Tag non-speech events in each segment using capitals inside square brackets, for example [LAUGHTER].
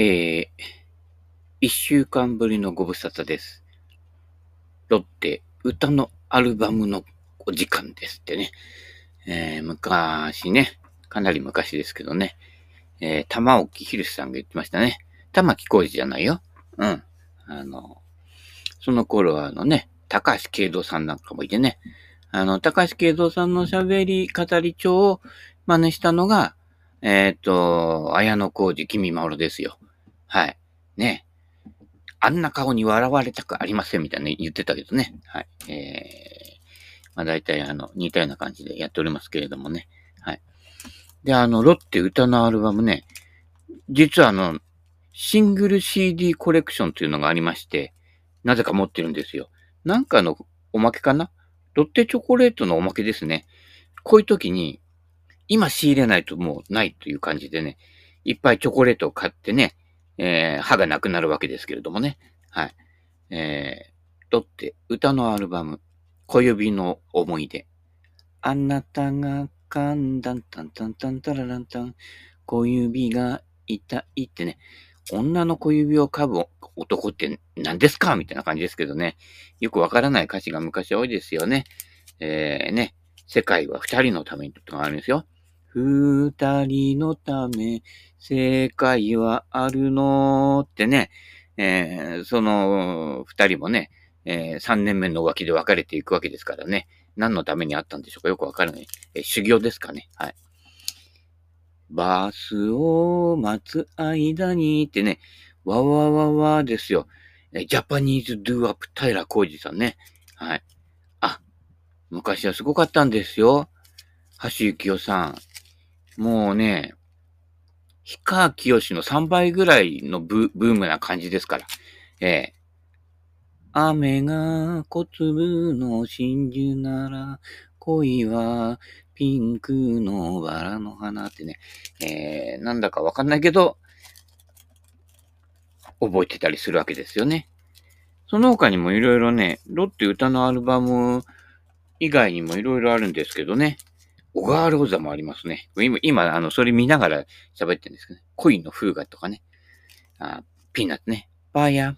えー、一週間ぶりのご無沙汰です。ロッテ、歌のアルバムのお時間ですってね。えー、昔ね、かなり昔ですけどね、えー、玉置ひるしさんが言ってましたね。玉置浩二じゃないよ。うん。あの、その頃はあのね、高橋慶三さんなんかもいてね、あの、高橋慶三さんの喋り語り帳を真似したのが、えっ、と、綾野浩二、君まおろですよ。はい。ね。あんな顔に笑われたくありませんみたいな言ってたけどね。はい。えー、まあ大体あの、似たような感じでやっておりますけれどもね。はい。で、あの、ロッテ歌のアルバムね、実はあの、シングル CD コレクションというのがありまして、なぜか持ってるんですよ。なんかのおまけかな？ロッテチョコレートのおまけですね。こういう時に、今仕入れないともうないという感じでね、いっぱいチョコレートを買ってね、えー、歯がなくなるわけですけれどもね。はい。えー、ロッテ歌のアルバム、小指の思い出。あなたが噛んだんたんたんたんたららんたん、小指が痛いってね、女の小指を噛む男って何ですかみたいな感じですけどね。よくわからない歌詞が昔多いですよね。えー、ね。世界は二人のためにとかあるんですよ。二人のため、世界はあるのってね。えー、その二人もね、えー、三年目の浮気で別れていくわけですからね。何のためにあったんでしょうか？よくわからない。えー、修行ですかね？はい。バスを待つ間にってね、わわわわですよ。えジャパニーズドゥアップ平浩二さんね。はい。あ、昔はすごかったんですよ。橋幸夫さん。もうね、氷川きよしの3倍ぐらいのブブームな感じですから。ええ雨が小粒の真珠なら、恋はピンクのバラの花ってね、えー、なんだかわかんないけど、覚えてたりするわけですよね。その他にもいろいろね、ロッテ歌のアルバム以外にもいろいろあるんですけどね、小川ローザもありますね。今、今、あの、それ見ながら喋ってるんですけどね。恋の風雅とかね。あピーナッツね。パヤ、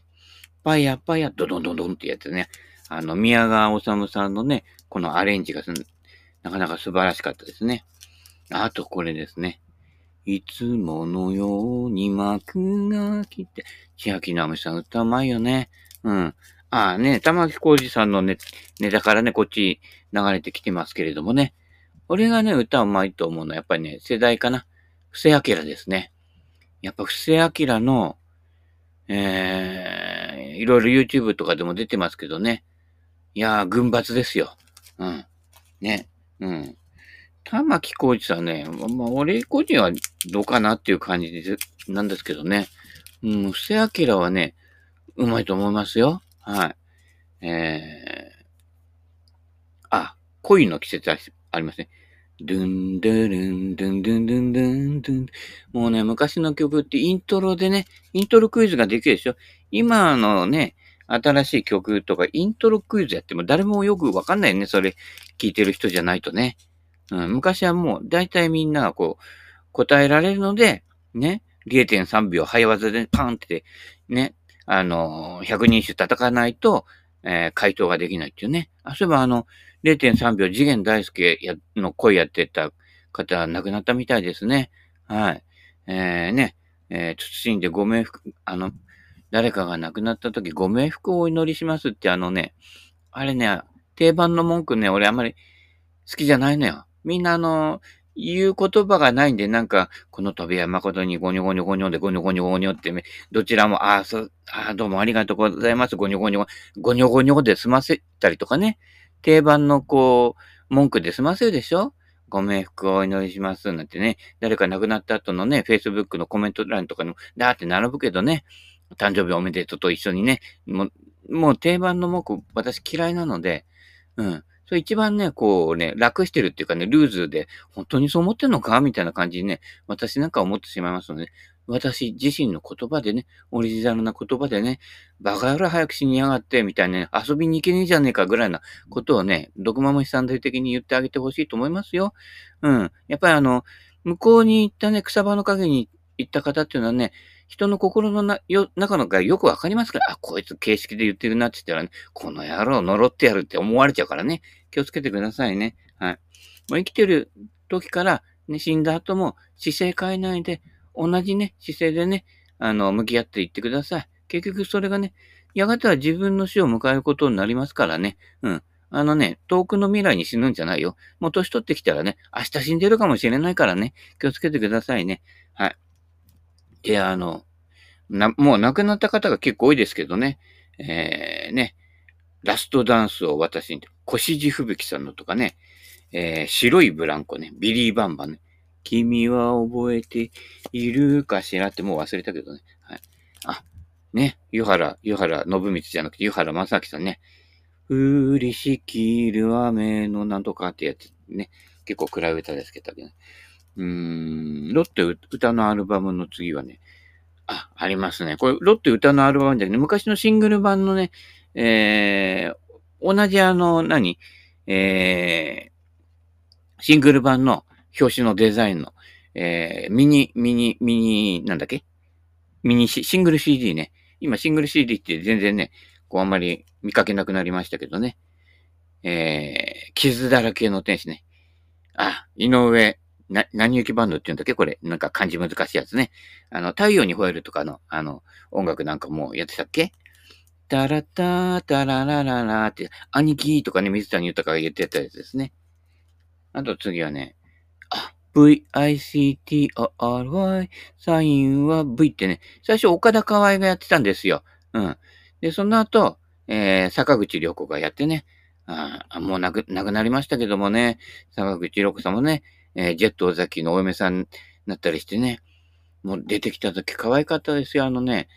パヤパヤ、ドドンドンドンってやつね。あの、宮川治さんのね、このアレンジがすなかなか素晴らしかったですね。あとこれですね。いつものように幕が来て、千秋直美さん歌うまいよね。うん。ああね、玉木浩二さんのね、ネタからね、こっち流れてきてますけれどもね。俺がね、歌うまいと思うのはやっぱりね、世代かな。布施明ですね。やっぱ布施明の、えー、いろいろ YouTube とかでも出てますけどね。いやー、軍閥ですよ。うん。ね。うん。玉木浩二さんね、まあ、俺個人はどうかなっていう感じでなんですけどね。うん、布施明はね、うまいと思いますよ。はい。えー、あ、恋の季節ありますね。ドゥンドゥルン、ドゥンドゥンドゥンドゥンドゥン。もうね、昔の曲ってイントロでね、イントロクイズができるでしょ？今のね、新しい曲とかイントロクイズやっても誰もよくわかんないよね。それ聞いてる人じゃないとね。うん、昔はもう大体みんながこう答えられるので、ね、0.3秒早技でパンってね、あの、100人種叩かないと、えー、回答ができないっていうね。あ、そういえばあの、0.3秒次元大介やの声やってた方は亡くなったみたいですね。はい。えー、ね、えー、謹んでご冥福、あの、誰かが亡くなった時ご冥福をお祈りしますってあのね、あれね、定番の文句ね、俺あんまり好きじゃないのよ。みんなあの、言う言葉がないんで、なんか、この飛びは誠にゴニョゴニョゴニョでゴニョゴニョゴニョって、どちらも、ああ、そう、ああ、どうもありがとうございます。ゴニョゴニョ、ゴニョゴニョで済ませたりとかね。定番のこう、文句で済ませるでしょ？ご冥福をお祈りします。なんてね。誰か亡くなった後のね、Facebook のコメント欄とかにも、だーって並ぶけどね。誕生日おめでとうと一緒にね。もう、もう定番の文句、私嫌いなので、うん。それ一番ね、こうね、楽してるっていうかね、ルーズで、本当にそう思ってんのか？みたいな感じにね、私なんか思ってしまいますので、私自身の言葉でね、オリジナルな言葉でね、バカ野郎早く死にやがって、みたいなね、遊びに行けねえじゃねえかぐらいなことをね、毒まむしさん的に言ってあげてほしいと思いますよ。うん。やっぱりあの、向こうに行ったね、草場の陰に言った方っていうのはね、人の心のなよ中のがよくわかりますから、あ、こいつ形式で言ってるなって言ったらね、この野郎呪ってやるって思われちゃうからね、気をつけてくださいね。はい。もう生きてる時から、ね、死んだ後も姿勢変えないで、同じね、姿勢でね、あの、向き合っていってください。結局それがね、やがては自分の死を迎えることになりますからね。うん。あのね、遠くの未来に死ぬんじゃないよ。もう年取ってきたらね、明日死んでるかもしれないからね、気をつけてくださいね。はい。で、あの、な、もう亡くなった方が結構多いですけどね、えー、ね、ラストダンスを私に、腰地吹雪さんのとかね、えー、白いブランコね、ビリーバンバンね、君は覚えているかしらってもう忘れたけどね。はい。あ、ね、湯原、湯原信光じゃなくて湯原正明さんね。降りしきる雨のなんとかってやつね。結構暗い歌ですけどね。うーん、ロッテ歌のアルバムの次はね、あ、ありますね。これ、ロッテ歌のアルバムじゃね、昔のシングル版のね、えー、同じあの、何？えー、シングル版の表紙のデザインの、えー、ミニ、ミニ、ミニ、なんだっけ？ミニシ、シングル CD ね。今、シングル CD って全然ね、こうあんまり見かけなくなりましたけどね。えー、傷だらけの天使ね。あ、井上、な、何行きバンドって言うんだっけ？これ。なんか漢字難しいやつね。あの、太陽に吠えるとかの、あの、音楽なんかもやってたっけ？タラタータララララって、兄貴とかね、水谷豊が言ってたやつですね。あと次はね、V-I-C-T-O-R-Y、サインは V ってね、最初岡田河合がやってたんですよ。うん。で、その後、えー、坂口良子がやってね、あもう亡く、亡くなりましたけどもね、坂口良子さんもね、えー、ジェット尾崎のお嫁さんになったりしてね、もう出てきた時可愛かったですよ。あのね、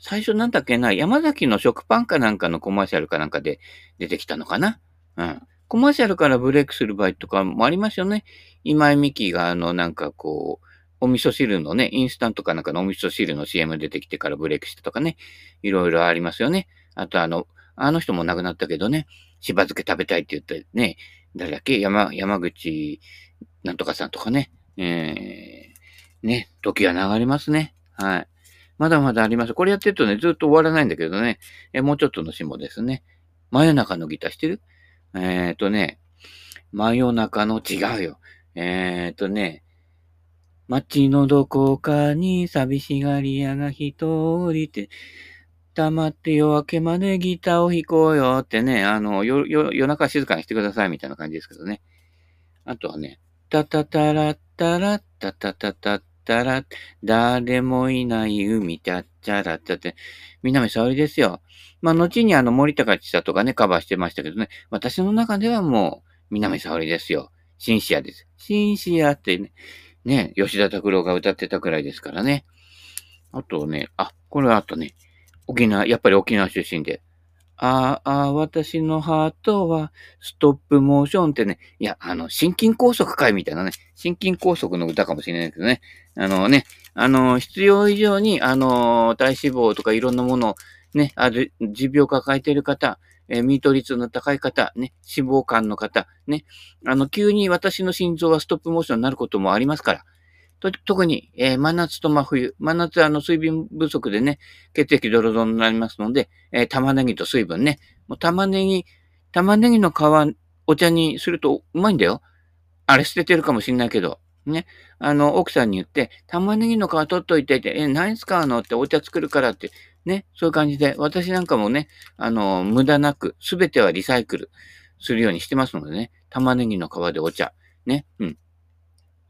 最初なんだっけな、山崎の食パンかなんかのコマーシャルかなんかで出てきたのかなうん。コマーシャルからブレイクする場合とかもありますよね。今井美樹があの、なんかこう、お味噌汁のね、インスタントかなんかのお味噌汁の CM 出てきてからブレイクしたとかね、いろいろありますよね。あとあの、あの人も亡くなったけどね、しば漬け食べたいって言ってね、誰だっけ山、山口なんとかさんとかね、えー、ね、時は流れますね。はい。まだまだあります。これやってるとね、ずっと終わらないんだけどね、えもうちょっとの下ですね。真夜中のギターしてる？えっ、ー、とね、真夜中の違うよ。えっ、とね、街のどこかに寂しがり屋が一人って、黙って夜明けまでギターを弾こうよってね、あの、夜、夜中静かにしてくださいみたいな感じですけどね。あとはね、タタタラッタラッタタタタッタラ誰もいない海ちゃっちゃらってって、南沙織ですよ。まあ、後にあの森高千里がね、カバーしてましたけどね、私の中ではもう、南沙織ですよ。シンシアです。シンシアってね、ね、吉田拓郎が歌ってたくらいですからね。あとね、あ、これはあとね、沖縄、やっぱり沖縄出身で。ああ、私のハートはストップモーションってね、いや、あの、心筋梗塞会みたいなね、心筋梗塞の歌かもしれないけどね、あのね、あの、必要以上に、あの、体脂肪とかいろんなものをね、ある、持病抱えている方、えー、ミート率の高い方、ね、脂肪肝の方、ね、あの、急に私の心臓はストップモーションになることもありますから、と特に、えー、真夏と真冬、真夏はあの水分不足でね、血液ドロドロになりますので、えー、玉ねぎと水分ね、もう玉ねぎ、玉ねぎの皮、お茶にするとうまいんだよ。あれ捨ててるかもしんないけど、ね。あの、奥さんに言って、玉ねぎの皮取っといてって、え、何使うのってお茶作るからって、ね。そういう感じで、私なんかもね、あの、無駄なく、すべてはリサイクルするようにしてますのでね。玉ねぎの皮でお茶。ね。うん。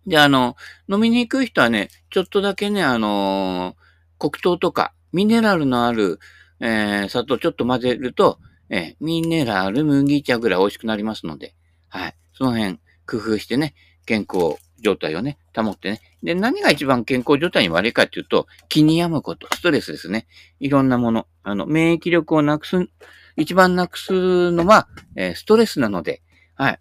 で、あの、飲みに行く人はね、ちょっとだけね、あの黒糖とか、ミネラルのある、えー、砂糖ちょっと混ぜると、えー、ミネラル麦茶ぐらい美味しくなりますので、はい。その辺、工夫してね、健康状態をね、保ってね。で、何が一番健康状態に悪いかっていうと、気に病むこと、ストレスですね。いろんなもの。あの、免疫力をなくす、一番なくすのは、えー、ストレスなので、はい。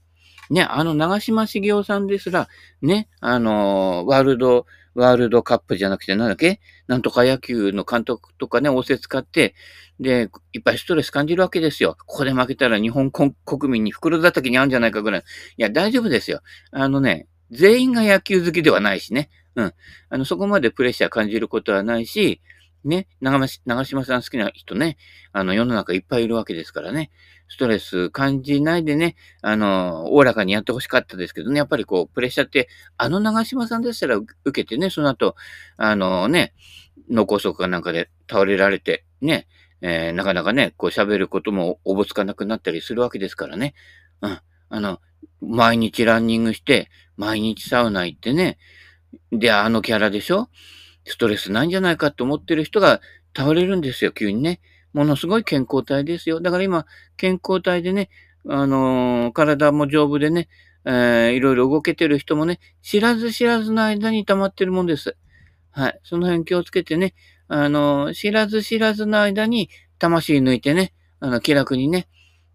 ね、あの、長島茂雄さんですら、ね、あの、ワールド、ワールドカップじゃなくて、なんだっけ？なんとか野球の監督とかね、仰せ使って、で、いっぱいストレス感じるわけですよ。ここで負けたら日本国民に袋叩きに合うんじゃないかぐらい。いや、大丈夫ですよ。あのね、全員が野球好きではないしね。うん。あの、そこまでプレッシャー感じることはないし、ね、長島さん好きな人ね、あの、世の中いっぱいいるわけですからね、ストレス感じないでね、あの、おおらかにやってほしかったですけどね、やっぱりこう、プレッシャーって、あの長島さんでしたら受けてね、その後、あのね、脳梗塞かなんかで倒れられて、ね、えー、なかなかね、こう喋ることもおぼつかなくなったりするわけですからね。うん。あの、毎日ランニングして、毎日サウナ行ってね、で、あのキャラでしょ？ストレスないんじゃないかって思ってる人が倒れるんですよ、急にね。ものすごい健康体ですよ。だから今、健康体でね、あのー、体も丈夫でね、えー、いろいろ動けてる人もね、知らず知らずの間に溜まってるもんです。はい。その辺気をつけてね、あのー、知らず知らずの間に魂抜いてね、あの、気楽にね、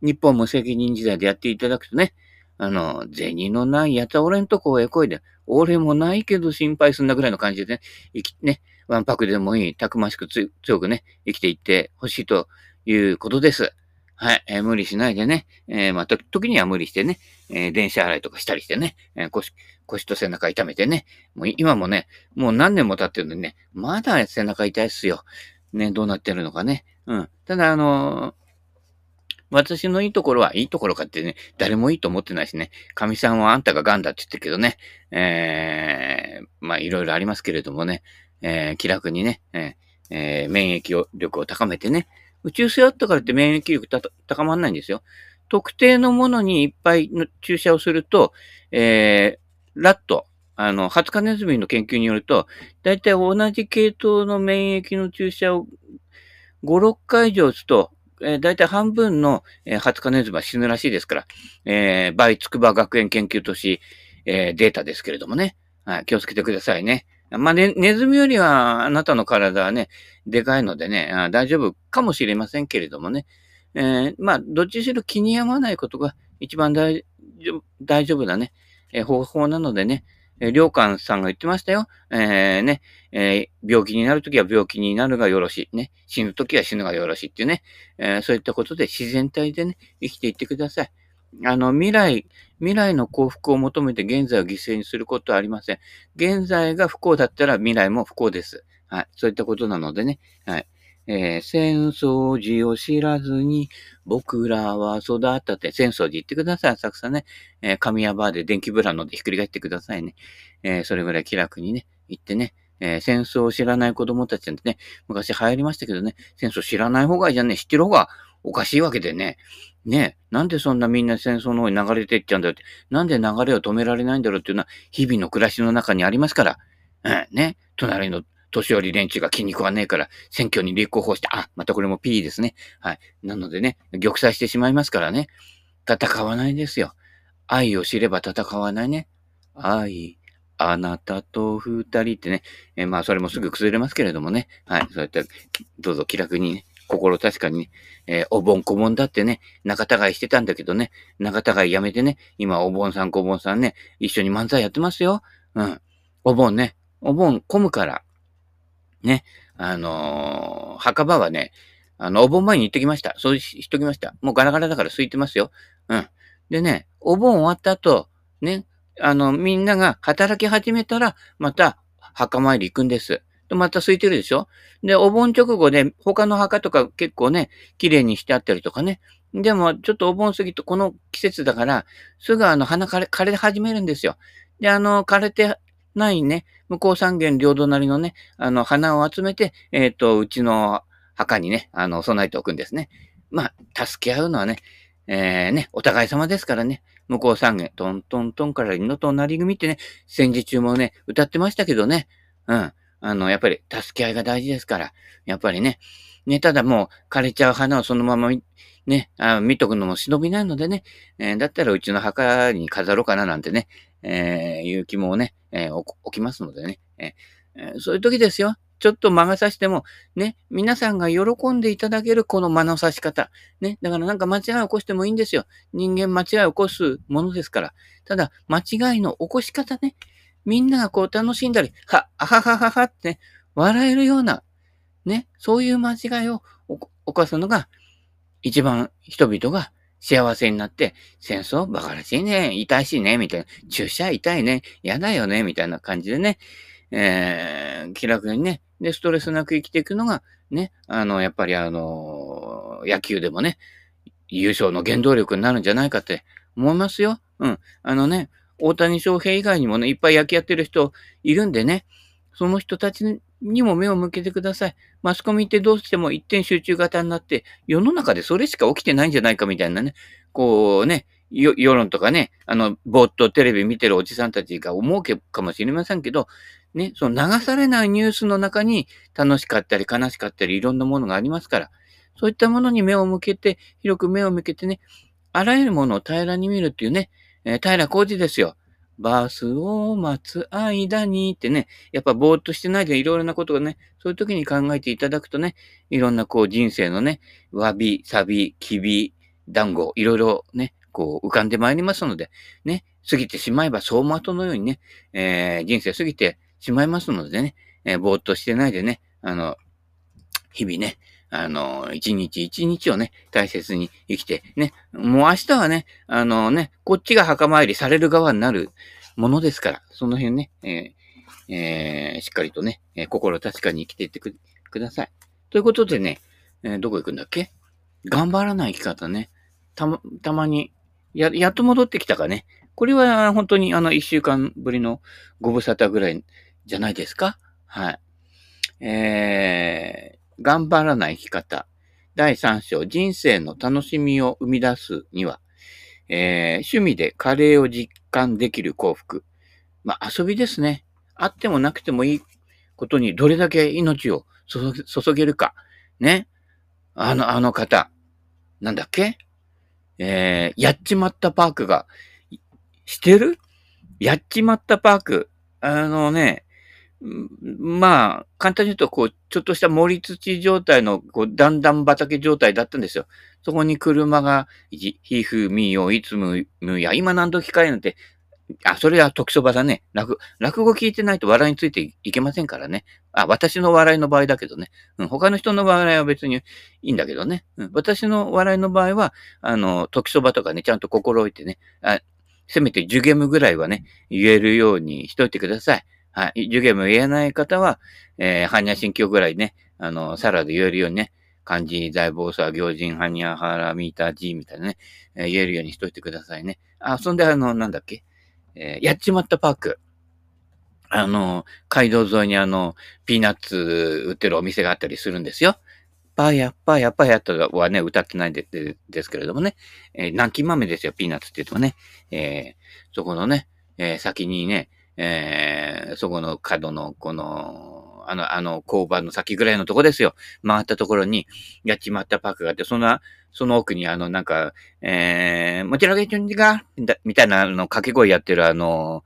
日本無責任時代でやっていただくとね、あの、銭のないやつは俺んとこへ来いで、俺もないけど心配すんなぐらいの感じでね、生き、ね、ワンパクでもいい、たくましく強くね、生きていってほしいということです。はい、えー、無理しないでね、えー、まあ、時には無理してね、えー、電車洗いとかしたりしてね、え腰、腰と背中痛めてね、もう今もね、もう何年も経ってるんでね、まだ背中痛いっすよ。ね、どうなってるのかね。うん。ただ、あの私のいいところは、いいところかってね、誰もいいと思ってないしね、神さんはあんたが癌だって言ってるけどね、えー、まあいろいろありますけれどもね、えー、気楽にね、えー、え、免疫力を高めてね、宇宙性あったからって免疫力高まらないんですよ。特定のものにいっぱいの注射をすると、えー、ラット、あの、ハツカネズミの研究によると、だいたい同じ系統の免疫の注射を5、6回以上打つと、えー、だいたい半分の、えー、ハツカネズミは死ぬらしいですから、えー、バイツクバ学園研究都市、えー、データですけれどもね。はい、気をつけてくださいね。まあ、ね、ネズミよりはあなたの体はね、でかいのでね、あ大丈夫かもしれませんけれどもね。えー、まあ、どっちにしろ気に病まないことが一番大丈夫なね、えー、方法なのでね、えー、りょうかんさんが言ってましたよ。えー、ね、えー、病気になるときは病気になるがよろしい。ね、死ぬときは死ぬがよろしいっていうね、えー、そういったことで自然体でね、生きていってください。あの、未来、未来の幸福を求めて現在を犠牲にすることはありません。現在が不幸だったら未来も不幸です。はい。そういったことなのでね。はい。えー、戦争時を知らずに僕らは育ったって、戦争時言ってください、浅草ね。えー、神谷バーで電気ブランドでひっくり返ってくださいね。えー、それぐらい気楽にね、行ってね。えー、戦争を知らない子供たちなんてね、昔流行りましたけどね、戦争知らない方がいいじゃんね、知ってる方がおかしいわけでね。ねなんでそんなみんな戦争の方に流れていっちゃうんだろうって、なんで流れを止められないんだろうっていうのは、日々の暮らしの中にありますから。うん、ね。隣の年寄り連中が筋肉はねえから、選挙に立候補して、あ、またこれも P ですね。はい。なのでね、玉砕してしまいますからね。戦わないですよ。愛を知れば戦わないね。愛、あなたと二人ってね。え、まあ、それもすぐ崩れますけれどもね。はい。そうやって、どうぞ気楽にね、心確かにね、えー、お盆小盆だってね、仲違いしてたんだけどね、仲違いやめてね、今お盆さん小盆さんね、一緒に漫才やってますよ。うん。お盆ね、お盆混むから、ね、あのー、墓場はね、あの、お盆前に行ってきました。そうしときました。もうガラガラだから空いてますよ。うん。でね、お盆終わった後、ね、あの、みんなが働き始めたら、また墓参り行くんです。で、また空いてるでしょ？で、お盆直後で他の墓とか結構ね、綺麗にしてあったりとかね。でも、ちょっとお盆過ぎとこの季節だから、すぐあの花枯れ、枯れ始めるんですよ。で、あの、枯れてないね、向こう三軒両隣のね、あの、花を集めて、えっ、ー、と、うちの墓にね、あの、備えておくんですね。まあ、助け合うのはね、えー、ね、お互い様ですからね、向こう三軒、トントントンから犬となり組ってね、戦時中もね、歌ってましたけどね、うん。あの、やっぱり助け合いが大事ですから、やっぱりね、ね、ただもう枯れちゃう花をそのままね、あ見とくのも忍びないのでね、えー、だったらうちの墓に飾ろうかななんてね、えー、いう気もね、えー、起きますのでね、えー、そういう時ですよ。ちょっと魔が差しても、ね、皆さんが喜んでいただけるこの魔の差し方。ね、だからなんか間違いを起こしてもいいんですよ。人間間違いを起こすものですから。ただ、間違いの起こし方ね、みんながこう楽しんだり、は、あははははってね、笑えるような、ね、そういう間違いを起こすのが、一番人々が幸せになって、戦争馬鹿らしいね、痛いしね、みたいな、注射痛いね、嫌だよね、みたいな感じでね、えー、気楽にね、で、ストレスなく生きていくのが、ね、あの、やっぱりあの、野球でもね、優勝の原動力になるんじゃないかって思いますよ。うん。あのね、大谷翔平以外にもね、いっぱい野球やってる人いるんでね、その人たちにも目を向けてください。マスコミってどうしても一点集中型になって、世の中でそれしか起きてないんじゃないかみたいなね、こうね、世論とかね、あの、ぼーっとテレビ見てるおじさんたちが思うかもしれませんけど、ね、その流されないニュースの中に楽しかったり悲しかったりいろんなものがありますから、そういったものに目を向けて、広く目を向けてね、あらゆるものを平らに見るっていうね、えー、平浩二ですよ。バスを待つ間にってね、やっぱぼーっとしてないでいろいろなことがね、そういう時に考えていただくとね、いろんなこう人生のね、わび、さび、きび、団子、いろいろね、こう浮かんでまいりますので、ね、過ぎてしまえば走馬灯のようにね、えー、人生過ぎてしまいますのでね、えー、ぼーっとしてないでね、あの、日々ね、あの、一日一日をね、大切に生きて、ね、もう明日はね、あのね、こっちが墓参りされる側になるものですから、その辺ね、えーえー、しっかりとね、えー、心確かに生きていってください。ということでね、え、どこ行くんだっけ？頑張らない生き方ね、たま、たまに、や、やっと戻ってきたかね。これは本当にあの一週間ぶりのご無沙汰ぐらいじゃないですか？はい。えー、頑張らない生き方。第3章、人生の楽しみを生み出すには、えー、趣味でカレーを実感できる幸福。まあ、遊びですね。あってもなくてもいいことにどれだけ命を注げるか。ね。あの、あの方。なんだっけ？えー、やっちまったパークが、してる？やっちまったパーク。あのね、まあ、簡単に言うと、こう、ちょっとした森土状態の、こう、段々畑状態だったんですよ。そこに車が、ひふみよ、いつむむや、今何度聞かれるのって、あ、それは時そばだね。落、落語聞いてないと笑いについていけませんからね。あ、私の笑いの場合だけどね。うん、他の人の笑いは別にいいんだけどね。うん、私の笑いの場合は、あの、時そばとかね、ちゃんと心置いてね、あせめてジュゲムぐらいはね、言えるようにしといてください。はい。受験も言えない方は、えー、般若心経ぐらいね、あの、サラで言えるようにね、漢字、財宝さ、行人、般若、ハラ、ミータ、ジーみたいなね、えー、言えるようにしといてくださいね。あ、そんであの、なんだっけ、えー、やっちまったパーク。あの、街道沿いにあの、ピーナッツ売ってるお店があったりするんですよ。パーヤ、パーヤ、パーヤとはね、歌ってないででですけれどもね、えー、南京豆ですよ、ピーナッツって言うとね、えー、そこのね、えー、先にね、えー、そこの角の、この、あの、あの、交番の先ぐらいのとこですよ。回ったところに、やっちまったパークがあって、そんな、その奥にあの、なんか、えー、もちろんげちゅんじが、みたいな、あの、掛け声やってるあの、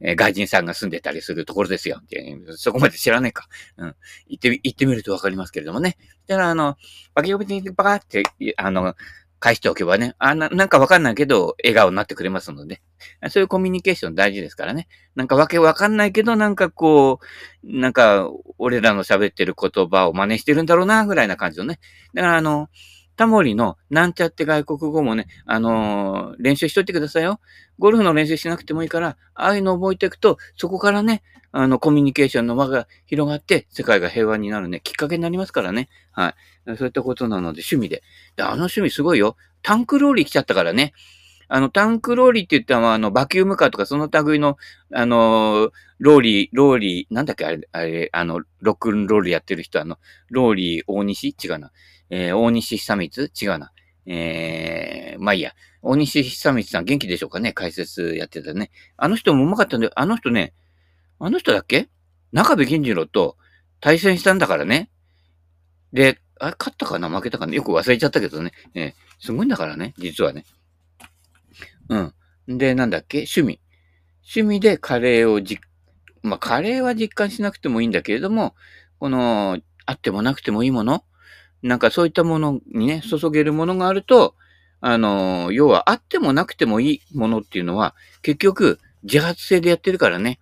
えー、外人さんが住んでたりするところですよ。そこまで知らないか。うん。行って、行ってみるとわかりますけれどもね。だから、あの、バケ呼びにバカって、あの、返しておけばね、あな、なんかわかんないけど、笑顔になってくれますので、そういうコミュニケーション大事ですからね。なんかわけわかんないけど、なんかこう、なんか、俺らの喋ってる言葉を真似してるんだろうな、ぐらいな感じのね。だからあの、タモリのなんちゃって外国語もね、あのー、練習しといてくださいよ。ゴルフの練習しなくてもいいから、ああいうの覚えていくと、そこからね、あの、コミュニケーションの輪が広がって、世界が平和になるね、きっかけになりますからね。はい。そういったことなので、趣味で。で、あの趣味すごいよ。タンクローリー来ちゃったからね。あの、タンクローリーって言ったのは、あの、バキュームカーとかその類の、あの、ローリー、ローリー、なんだっけあれ、あれ、あの、ロックンロールやってる人、あの、ローリー大西？違うな。えー、大西久光？違うな。えー、まあいいや。大西久光さん元気でしょうかね？解説やってたね。あの人もうまかったんで、あの人ね、あの人だっけ？中部銀次郎と対戦したんだからね。で、あれ、勝ったかな？負けたかな？よく忘れちゃったけどね。えー、すごいんだからね、実はね。うん。で、なんだっけ？趣味。趣味でカレーをじ、まあ、カレーは実感しなくてもいいんだけれども、この、あってもなくてもいいものなんかそういったものにね、注げるものがあると、あの、要はあってもなくてもいいものっていうのは、結局、自発性でやってるからね。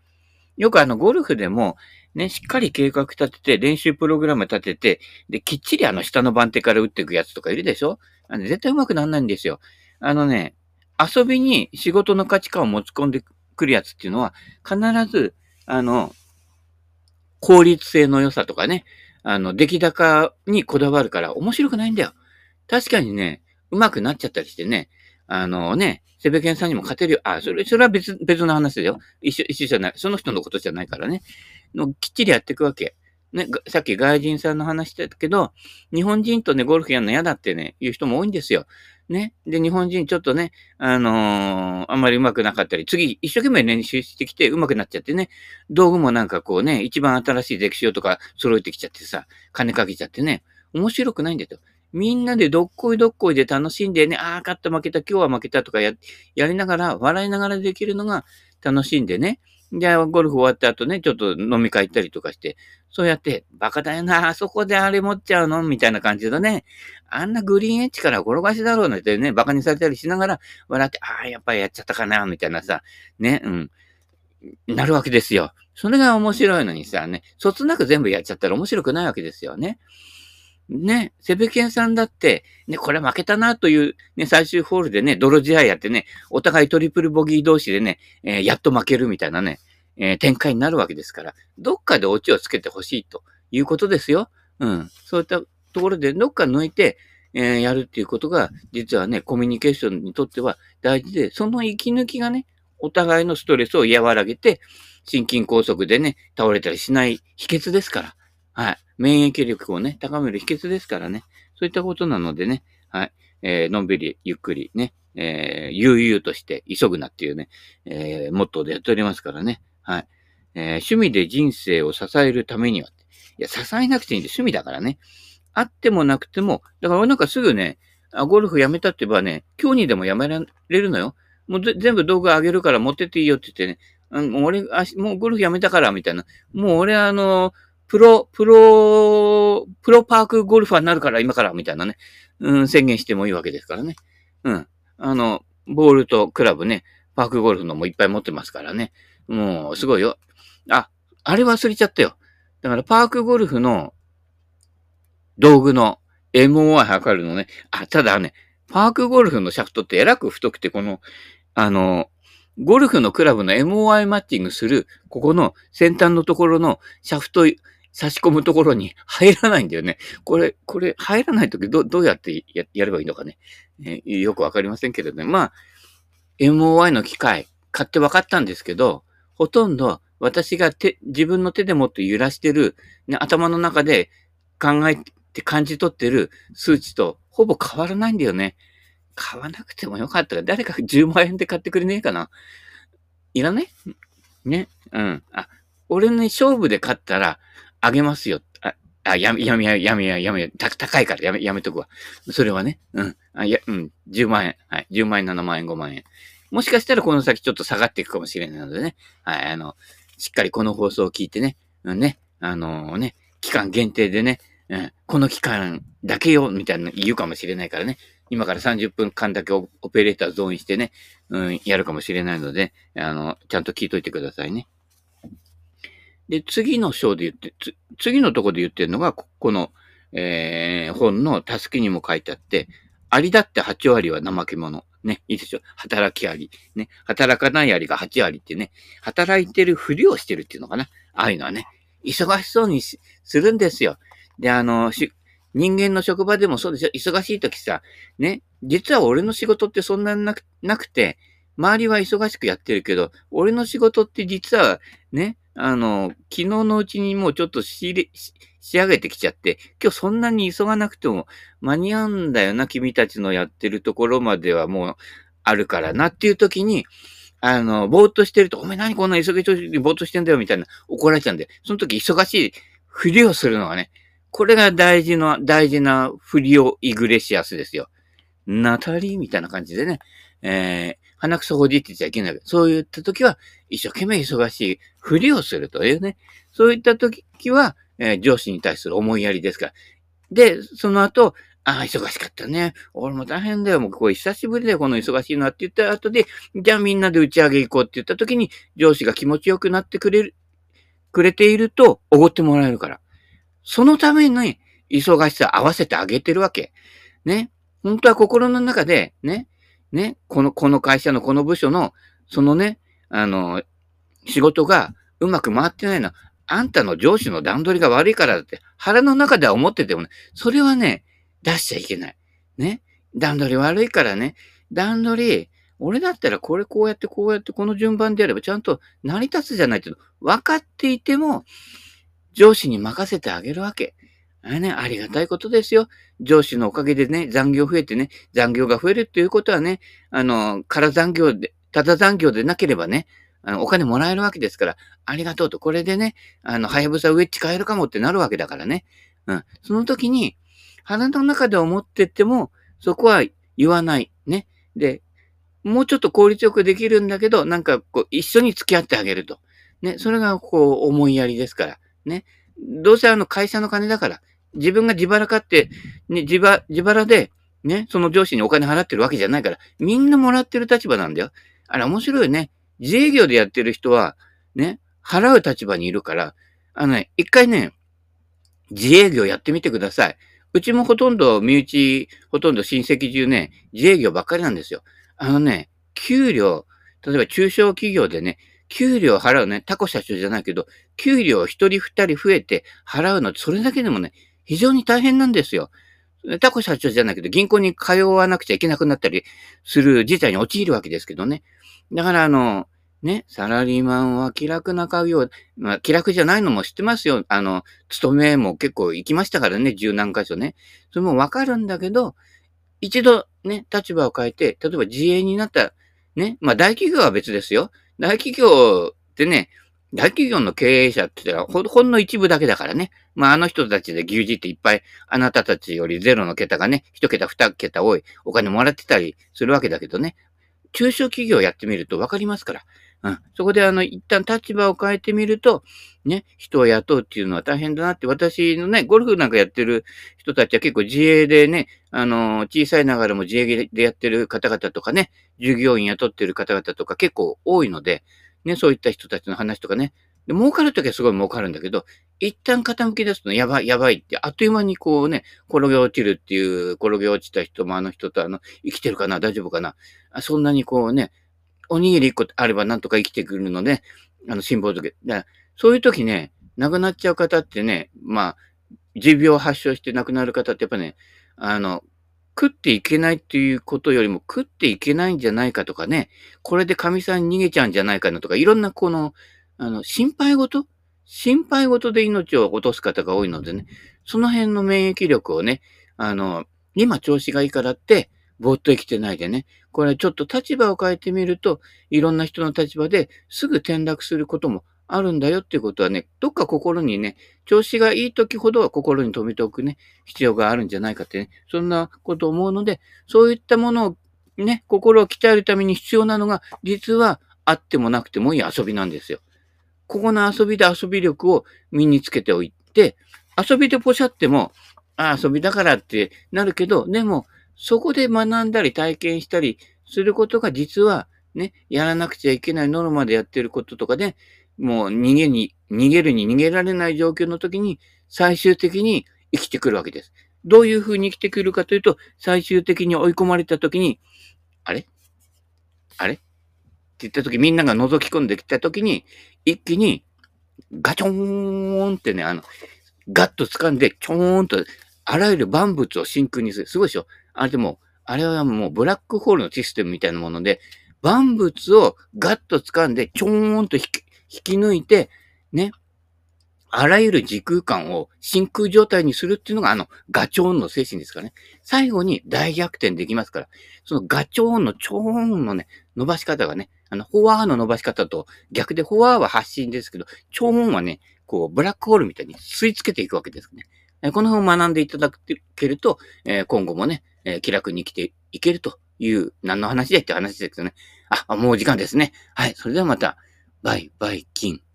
よくあの、ゴルフでも、ね、しっかり計画立てて、練習プログラム立てて、で、きっちりあの下の番手から打っていくやつとかいるでしょ？あの絶対うまくなんないんですよ。あのね、遊びに仕事の価値観を持ち込んでくるやつっていうのは、必ず、あの、効率性の良さとかね、あの、出来高にこだわるから面白くないんだよ。確かにね、上手くなっちゃったりしてね、あのね、セベケンさんにも勝てるよ。あ、それ、それは別、別の話だよ。一緒、一緒じゃない。その人のことじゃないからね。のきっちりやっていくわけ。ね、さっき外人さんの話だけど、日本人とね、ゴルフやるの嫌だってね、言う人も多いんですよ。ね。で、日本人ちょっとね、あのー、あんまり上手くなかったり、次、一生懸命練習してきて上手くなっちゃってね、道具もなんかこうね、一番新しい歴史とか揃えてきちゃってさ、金かけちゃってね、面白くないんだよ。みんなでどっこいどっこいで楽しんでね、ああ、勝った負けた、今日は負けたとかや、やりながら、笑いながらできるのが楽しんでね。じゃあ、ゴルフ終わった後ね、ちょっと飲み会行ったりとかして、そうやって、バカだよな、あそこであれ持っちゃうの？みたいな感じでね、あんなグリーンエッジから転がしだろうなんてね、バカにされたりしながら、笑って、ああ、やっぱりやっちゃったかな、みたいなさ、ね、うん、なるわけですよ。それが面白いのにさ、ね、そつなく全部やっちゃったら面白くないわけですよね。ね、セベケンさんだって、ね、これ負けたなという、ね、最終ホールでね、泥試合やってね、お互いトリプルボギー同士でね、えー、やっと負けるみたいなね、えー、展開になるわけですから、どっかでオチをつけてほしいということですよ。うん。そういったところで、どっか抜いて、えー、やるっていうことが、実はね、コミュニケーションにとっては大事で、その息抜きがね、お互いのストレスを和らげて、心筋梗塞でね、倒れたりしない秘訣ですから。はい。免疫力をね、高める秘訣ですからね。そういったことなのでね、はい。えー、のんびり、ゆっくりね、えー、悠々として急ぐなっていうね、えー、モットーでやっておりますからね。はい。えー、趣味で人生を支えるためには。いや、支えなくていいんで趣味だからね。あってもなくても、だから俺なんかすぐね、あ、ゴルフやめたって言えばね、今日にでもやめられるのよ。もう全部道具あげるから持ってっていいよって言ってね、あもう俺あ、もうゴルフやめたから、みたいな。もう俺あの、プロ、プロ、プロパークゴルファーになるから今からみたいなね、うん、宣言してもいいわけですからね。うん。あの、ボールとクラブね、パークゴルフのもいっぱい持ってますからね。もう、すごいよ。あ、あれ忘れちゃったよ。だからパークゴルフの道具の MOI 測るのね。あ、ただね、パークゴルフのシャフトってえらく太くて、この、あの、ゴルフのクラブの MOI マッチングする、ここの先端のところのシャフト差し込むところに [LAUGHS] 入らないんだよね。これ、これ、入らないときど、どうやってややればいいのかね。えー、よくわかりませんけれどね。まあ、MOI の機械、買って分かったんですけど、ほとんど私が手、自分の手でもって揺らしてる、ね、頭の中で考えて感じ取ってる数値とほぼ変わらないんだよね。買わなくてもよかったら誰か10万円で買ってくれねえかないらねねうん。あ、俺に勝負で買ったら、あげますよ。あ、あやめ、やめ、やめ、やめ、た、高いからやめ、やめとくわ。それはね。うん。あ、や、うん。10万円。はい。10万円、7万円、5万円。もしかしたらこの先ちょっと下がっていくかもしれないのでね。はい。あの、しっかりこの放送を聞いてね。うんね。あのー、ね。期間限定でね。うん。この期間だけよ、みたいな言うかもしれないからね。今から30分間だけオペレーター増員してね。うん、やるかもしれないので、あの、ちゃんと聞いといてくださいね。で、次の章で言って、次のとこで言ってるのが、この、えー、本のたすきにも書いてあって、ありだって8割は怠け者。ね、いいでしょ働きあり。ね、働かないありが8割ってね、働いてるふりをしてるっていうのかな。ああいうのはね、忙しそうにするんですよ。で、あの、人間の職場でもそうですよ。忙しい時さ、ね、実は俺の仕事ってそんなになくなくて、周りは忙しくやってるけど、俺の仕事って実はね、あの、昨日のうちにもうちょっと仕入れ、仕上げてきちゃって、今日そんなに急がなくても間に合うんだよな、君たちのやってるところまではもうあるからなっていう時に、あの、ぼーっとしてると、お前何こんな急ぎとにぼーっとしてんだよみたいな怒られちゃうんで、その時忙しいふりをするのがね、これが大事な、大事なフリオ・イグレシアスですよ。ナタリーみたいな感じでね、えー、鼻くそほじってちゃいけない。そういった時は、一生懸命忙しいふりをするというね。そういった時は、えー、上司に対する思いやりですから。で、その後、ああ、忙しかったね。俺も大変だよ。もうこれ久しぶりだよ。この忙しいなって言った後で、じゃあみんなで打ち上げ行こうって言った時に、上司が気持ちよくなってくれる、くれていると、おごってもらえるから。そのために、忙しさ合わせてあげてるわけ。ね。本当は心の中で、ね。ね、この、この会社のこの部署の、そのね、あの、仕事がうまく回ってないな。あんたの上司の段取りが悪いからだって、腹の中では思っててもね、それはね、出しちゃいけない。ね。段取り悪いからね。段取り、俺だったらこれこうやってこうやってこの順番でやればちゃんと成り立つじゃないけど、分かっていても、上司に任せてあげるわけ。あれね、ありがたいことですよ。上司のおかげでね、残業増えてね、残業が増えるっていうことはね、あの、空残業で、ただ残業でなければね、あの、お金もらえるわけですから、ありがとうと、これでね、あの、はやぶさウェッジ買えるかもってなるわけだからね。うん。その時に、腹の中で思ってても、そこは言わない。ね。で、もうちょっと効率よくできるんだけど、なんかこう、一緒に付き合ってあげると。ね。それがこう、思いやりですから。ね。どうせあの会社の金だから、自分が自腹買って、ね、自腹、自腹で、ね、その上司にお金払ってるわけじゃないから、みんなもらってる立場なんだよ。あれ面白いね。自営業でやってる人は、ね、払う立場にいるから、あのね、一回ね、自営業やってみてください。うちもほとんど身内、ほとんど親戚中ね、自営業ばっかりなんですよ。あのね、給料、例えば中小企業でね、給料払うね、タコ社長じゃないけど、給料一人二人増えて払うの、それだけでもね、非常に大変なんですよ。タコ社長じゃないけど、銀行に通わなくちゃいけなくなったりする事態に陥るわけですけどね。だから、あの、ね、サラリーマンは気楽な家業、まあ、気楽じゃないのも知ってますよ。あの、勤めも結構行きましたからね、十何箇所ね。それもわかるんだけど、一度ね、立場を変えて、例えば自営になった、ね、まあ大企業は別ですよ。大企業ってね、大企業の経営者って言ったらほ、んの一部だけだからね。まあ、あの人たちで牛耳っていっぱい、あなたたちよりゼロの桁がね、一桁二桁多いお金もらってたりするわけだけどね。中小企業やってみるとわかりますから。うん。そこであの、一旦立場を変えてみると、ね、人を雇うっていうのは大変だなって、私のね、ゴルフなんかやってる人たちは結構自営でね、あの、小さいながらも自営でやってる方々とかね、従業員雇ってる方々とか結構多いので、ね、そういった人たちの話とかね、で儲かるときはすごい儲かるんだけど、一旦傾き出すとやばい、やばいって、あっという間にこうね、転げ落ちるっていう、転げ落ちた人もあの人とあの、生きてるかな大丈夫かな。そんなにこうね、おにぎり一個あればなんとか生きてくるので、あの、辛抱づけ。だそういう時ね、亡くなっちゃう方ってね、まあ、持病発症して亡くなる方ってやっぱね、あの、食っていけないっていうことよりも食っていけないんじゃないかとかね、これで神さん逃げちゃうんじゃないかなとか、いろんなこの、あの、心配事？心配事で命を落とす方が多いのでね、その辺の免疫力をね、あの、今調子がいいからって、ぼーっと生きてないでね。これちょっと立場を変えてみると、いろんな人の立場ですぐ転落することもあるんだよっていうことはね、どっか心にね、調子がいい時ほどは心に留めておくね、必要があるんじゃないかってね、そんなこと思うので、そういったものをね、心を鍛えるために必要なのが、実はあってもなくてもいい遊びなんですよ。ここの遊びで遊び力を身につけておいて、遊びでポシャっても、あ遊びだからってなるけど、でも、そこで学んだり体験したりすることが実はね、やらなくちゃいけないノルマでやってることとかで、もう逃げに、逃げるに逃げられない状況の時に最終的に生きてくるわけです。どういうふうに生きてくるかというと、最終的に追い込まれた時に、あれ？あれ？って言った時、みんなが覗き込んできた時に、一気にガチョーンってね、あの、ガッと掴んで、ちょーんと、あらゆる万物を真空にする。すごいでしょ？あれでも、あれはもうブラックホールのシステムみたいなもので、万物をガッと掴んで、ちょーんと引き引き抜いて、ね、あらゆる時空間を真空状態にするっていうのがあのガチョーンの精神ですからね。最後に大逆転できますから、そのガチョーンのチョーンのね、伸ばし方がね、あの、フォワーの伸ばし方と逆で、フォワーは発信ですけど、チョーンはね、こう、ブラックホールみたいに吸い付けていくわけですね。この辺を学んでいただけると、えー、今後もね、えー、気楽に生きていけるという、何の話でって話ですけどね。あ、もう時間ですね。はい。それではまた、バイバイキン。